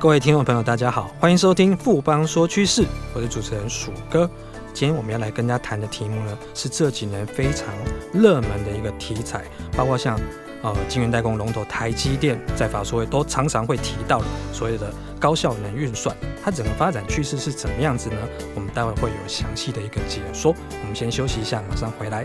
各位听众朋友，大家好，欢迎收听富邦说趋势，我是主持人鼠哥。今天我们要来跟大家谈的题目呢，是这几年非常热门的一个题材，包括像呃晶圆代工龙头台积电在法说会都常常会提到的所谓的高效能运算，它整个发展趋势是怎么样子呢？我们待会会有详细的一个解说。我们先休息一下，马上回来。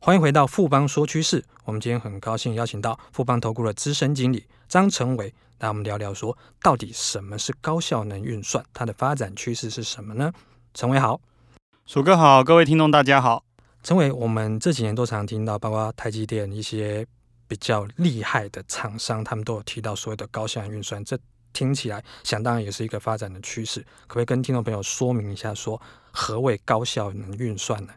欢迎回到富邦说趋势。我们今天很高兴邀请到富邦投顾的资深经理张成伟，来我们聊聊说，到底什么是高效能运算？它的发展趋势是什么呢？成伟好，鼠哥好，各位听众大家好。成伟，我们这几年都常听到，包括台积电一些比较厉害的厂商，他们都有提到所谓的高效能运算。这听起来想当然也是一个发展的趋势。可不可以跟听众朋友说明一下，说何谓高效能运算呢？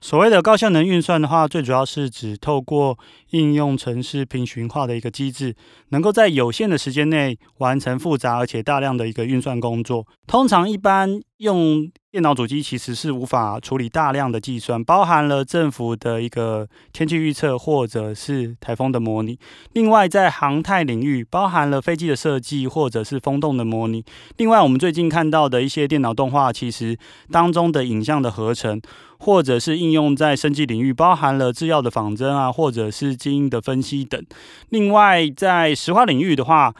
所谓的高效能运算的话，最主要是指透过应用程式平循化的一个机制，能够在有限的时间内完成复杂而且大量的一个运算工作。通常一般用电脑主机其实是无法处理大量的计算，包含了政府的一个天气预测或者是台风的模拟。另外，在航太领域，包含了飞机的设计或者是风洞的模拟。另外，我们最近看到的一些电脑动画，其实当中的影像的合成，或者是应用在生技领域，包含了制药的仿真啊，或者是基因的分析等。另外，在石化领域的话，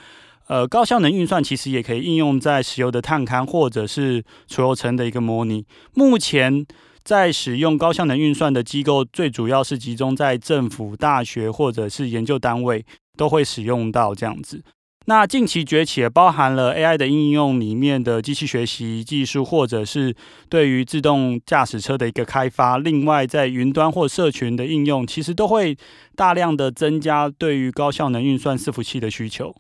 呃，高效能运算其实也可以应用在石油的探勘或者是储油层的一个模拟。目前在使用高效能运算的机构，最主要是集中在政府、大学或者是研究单位，都会使用到这样子。那近期崛起包含了 AI 的应用里面的机器学习技术，或者是对于自动驾驶车的一个开发。另外，在云端或社群的应用，其实都会大量的增加对于高效能运算伺服器的需求。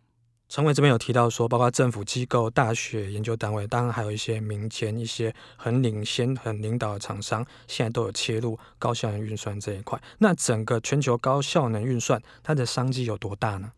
陈伟这边有提到说，包括政府机构、大学研究单位，当然还有一些民间一些很领先、很领导的厂商，现在都有切入高效能运算这一块。那整个全球高效能运算，它的商机有多大呢？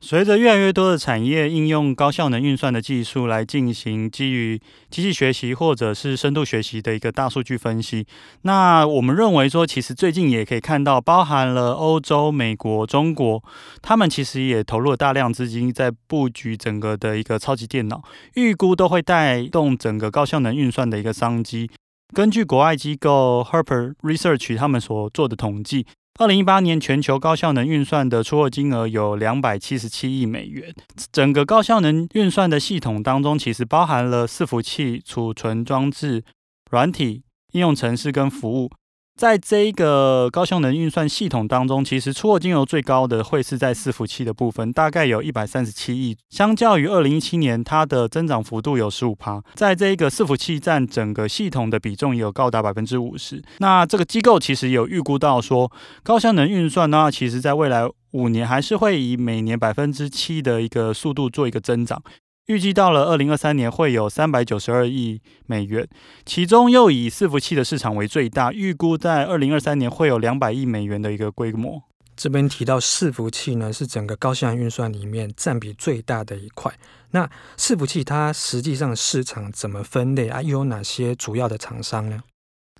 随着越来越多的产业应用高效能运算的技术来进行基于机器学习或者是深度学习的一个大数据分析，那我们认为说，其实最近也可以看到，包含了欧洲、美国、中国，他们其实也投入了大量资金在布局整个的一个超级电脑，预估都会带动整个高效能运算的一个商机。根据国外机构 Harper Research 他们所做的统计。二零一八年全球高效能运算的出货金额有两百七十七亿美元。整个高效能运算的系统当中，其实包含了伺服器、储存装置、软体、应用程式跟服务。在这一个高效能运算系统当中，其实出货金额最高的会是在伺服器的部分，大概有一百三十七亿。相较于二零一七年，它的增长幅度有十五趴。在这一个伺服器占整个系统的比重也有高达百分之五十。那这个机构其实有预估到说，高效能运算呢，其实在未来五年还是会以每年百分之七的一个速度做一个增长。预计到了二零二三年会有三百九十二亿美元，其中又以伺服器的市场为最大，预估在二零二三年会有两百亿美元的一个规模。这边提到伺服器呢，是整个高效能运算里面占比最大的一块。那伺服器它实际上市场怎么分类啊？又有哪些主要的厂商呢？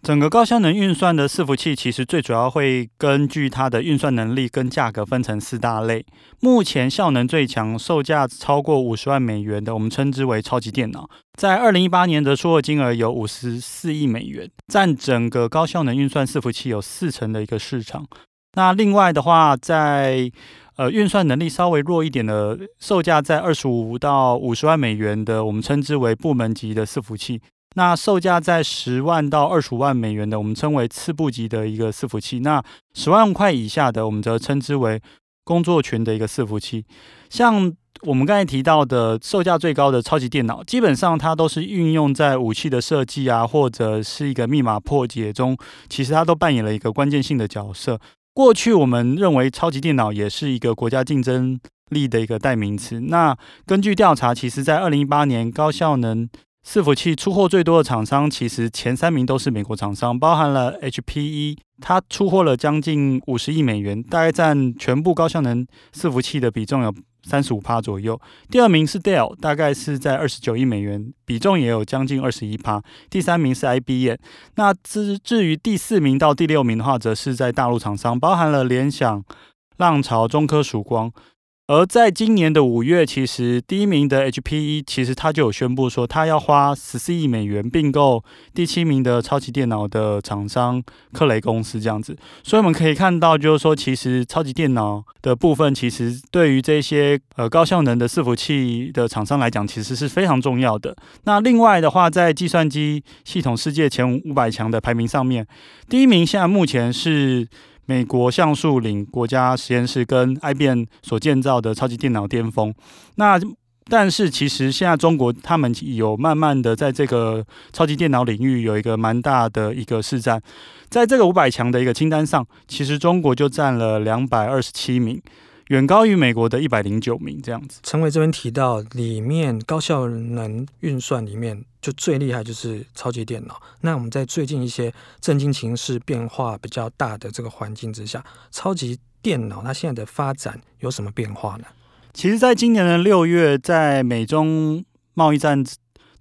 整个高效能运算的伺服器，其实最主要会根据它的运算能力跟价格分成四大类。目前效能最强、售价超过五十万美元的，我们称之为超级电脑。在二零一八年的出货金额有五十四亿美元，占整个高效能运算伺服器有四成的一个市场。那另外的话，在呃运算能力稍微弱一点的，售价在二十五到五十万美元的，我们称之为部门级的伺服器。那售价在十万到二十五万美元的，我们称为次部级的一个伺服器。那十万块以下的，我们则称之为工作群的一个伺服器。像我们刚才提到的售价最高的超级电脑，基本上它都是运用在武器的设计啊，或者是一个密码破解中，其实它都扮演了一个关键性的角色。过去我们认为超级电脑也是一个国家竞争力的一个代名词。那根据调查，其实在二零一八年高效能伺服器出货最多的厂商，其实前三名都是美国厂商，包含了 HPE，它出货了将近五十亿美元，大概占全部高效能伺服器的比重有三十五趴左右，第二名是 Dell，大概是在二十九亿美元，比重也有将近二十一趴。第三名是 IBM，那至至于第四名到第六名的话，则是在大陆厂商，包含了联想、浪潮、中科、曙光。而在今年的五月，其实第一名的 HPE，其实他就有宣布说，他要花十四亿美元并购第七名的超级电脑的厂商克雷公司这样子。所以我们可以看到，就是说，其实超级电脑的部分，其实对于这些呃高效能的伺服器的厂商来讲，其实是非常重要的。那另外的话，在计算机系统世界前五百强的排名上面，第一名现在目前是。美国橡树岭国家实验室跟 IBM 所建造的超级电脑巅峰，那但是其实现在中国他们有慢慢的在这个超级电脑领域有一个蛮大的一个市占，在这个五百强的一个清单上，其实中国就占了两百二十七名。远高于美国的一百零九名，这样子。陈伟这边提到，里面高效能运算里面就最厉害就是超级电脑。那我们在最近一些政经情势变化比较大的这个环境之下，超级电脑它现在的发展有什么变化呢？其实，在今年的六月，在美中贸易战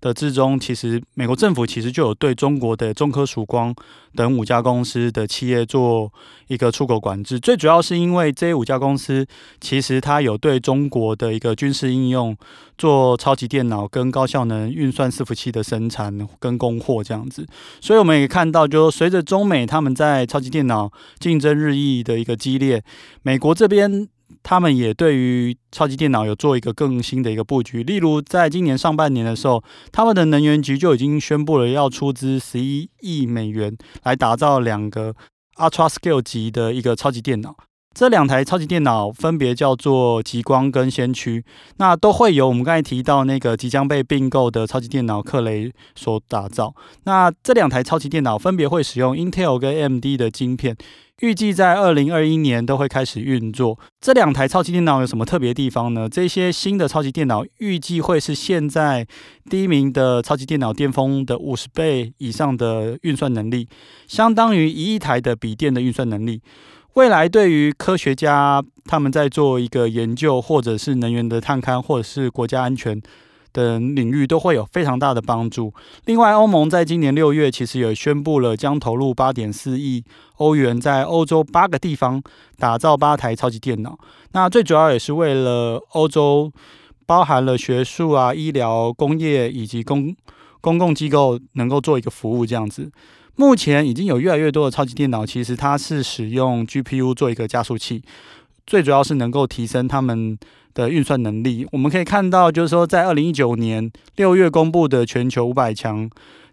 的之中，其实美国政府其实就有对中国的中科、曙光等五家公司的企业做一个出口管制。最主要是因为这五家公司其实它有对中国的一个军事应用做超级电脑跟高效能运算伺服器的生产跟供货这样子。所以我们也看到，就随着中美他们在超级电脑竞争日益的一个激烈，美国这边。他们也对于超级电脑有做一个更新的一个布局，例如在今年上半年的时候，他们的能源局就已经宣布了要出资十一亿美元来打造两个 Ultra Scale 级的一个超级电脑。这两台超级电脑分别叫做极光跟先驱，那都会由我们刚才提到那个即将被并购的超级电脑克雷所打造。那这两台超级电脑分别会使用 Intel 跟 AMD 的晶片。预计在二零二一年都会开始运作。这两台超级电脑有什么特别地方呢？这些新的超级电脑预计会是现在第一名的超级电脑巅峰的五十倍以上的运算能力，相当于一亿台的笔电的运算能力。未来对于科学家他们在做一个研究，或者是能源的探勘，或者是国家安全。等领域都会有非常大的帮助。另外，欧盟在今年六月其实也宣布了将投入八点四亿欧元，在欧洲八个地方打造八台超级电脑。那最主要也是为了欧洲，包含了学术啊、医疗、工业以及公公共机构能够做一个服务这样子。目前已经有越来越多的超级电脑，其实它是使用 GPU 做一个加速器，最主要是能够提升他们。的运算能力，我们可以看到，就是说，在二零一九年六月公布的全球五百强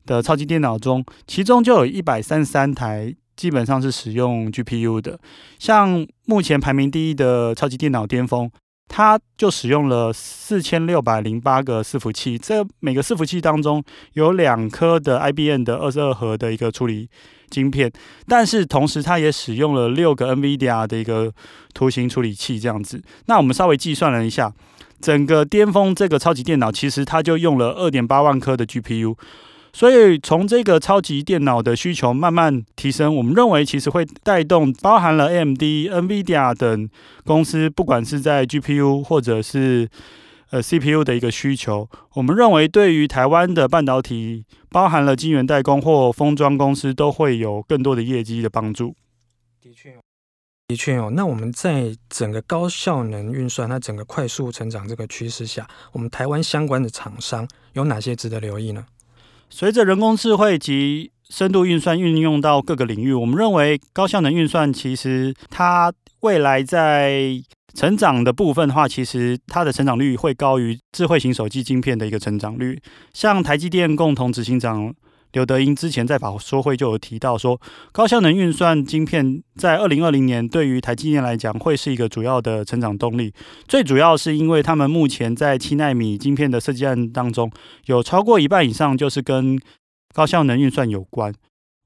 的超级电脑中，其中就有一百三十三台基本上是使用 GPU 的。像目前排名第一的超级电脑巅峰，它就使用了四千六百零八个伺服器，这每个伺服器当中有两颗的 IBM 的二十二核的一个处理晶片，但是同时它也使用了六个 NVIDIA 的一个图形处理器，这样子。那我们稍微计算了一下，整个巅峰这个超级电脑，其实它就用了二点八万颗的 GPU。所以从这个超级电脑的需求慢慢提升，我们认为其实会带动包含了 AMD、NVIDIA 等公司，不管是在 GPU 或者是呃，CPU 的一个需求，我们认为对于台湾的半导体，包含了晶圆代工或封装公司，都会有更多的业绩的帮助。的确，的确哦。那我们在整个高效能运算、它整个快速成长这个趋势下，我们台湾相关的厂商有哪些值得留意呢？随着人工智慧及深度运算运用到各个领域，我们认为高效能运算其实它未来在成长的部分的话，其实它的成长率会高于智慧型手机晶片的一个成长率。像台积电共同执行长刘德英之前在法说会就有提到说，高效能运算晶片在二零二零年对于台积电来讲会是一个主要的成长动力。最主要是因为他们目前在七纳米晶片的设计案当中，有超过一半以上就是跟高效能运算有关。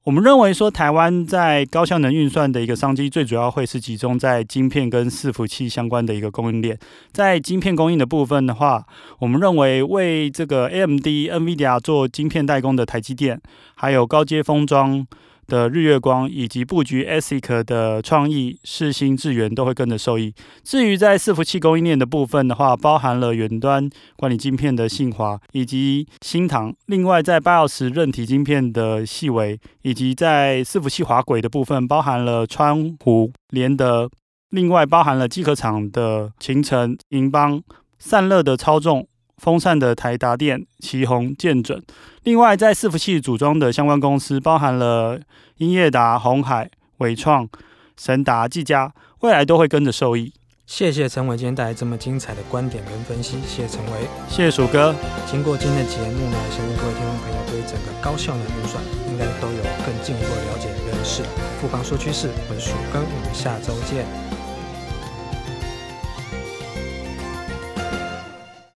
我们认为说，台湾在高效能运算的一个商机，最主要会是集中在晶片跟伺服器相关的一个供应链。在晶片供应的部分的话，我们认为为这个 AMD、NVIDIA 做晶片代工的台积电，还有高阶封装。的日月光以及布局 ASIC 的创意、世新、智源都会跟着受益。至于在伺服器供应链的部分的话，包含了远端管理晶片的信华以及新唐。另外，在 BIOS 韧体晶片的细微，以及在伺服器滑轨的部分，包含了川湖、联德。另外，包含了机壳厂的勤诚、银邦、散热的超众。风扇的台达电、旗宏、建准，另外在伺服器组装的相关公司，包含了英业达、鸿海、伟创、神达、技嘉，未来都会跟着受益。谢谢陈伟今天带来这么精彩的观点跟分析，谢谢陈伟，谢谢鼠哥。经过今天的节目呢，相信各位听众朋友对整个高效能运算应该都有更进一步的了解认识。富邦说趋势，我是鼠哥，我们下周见。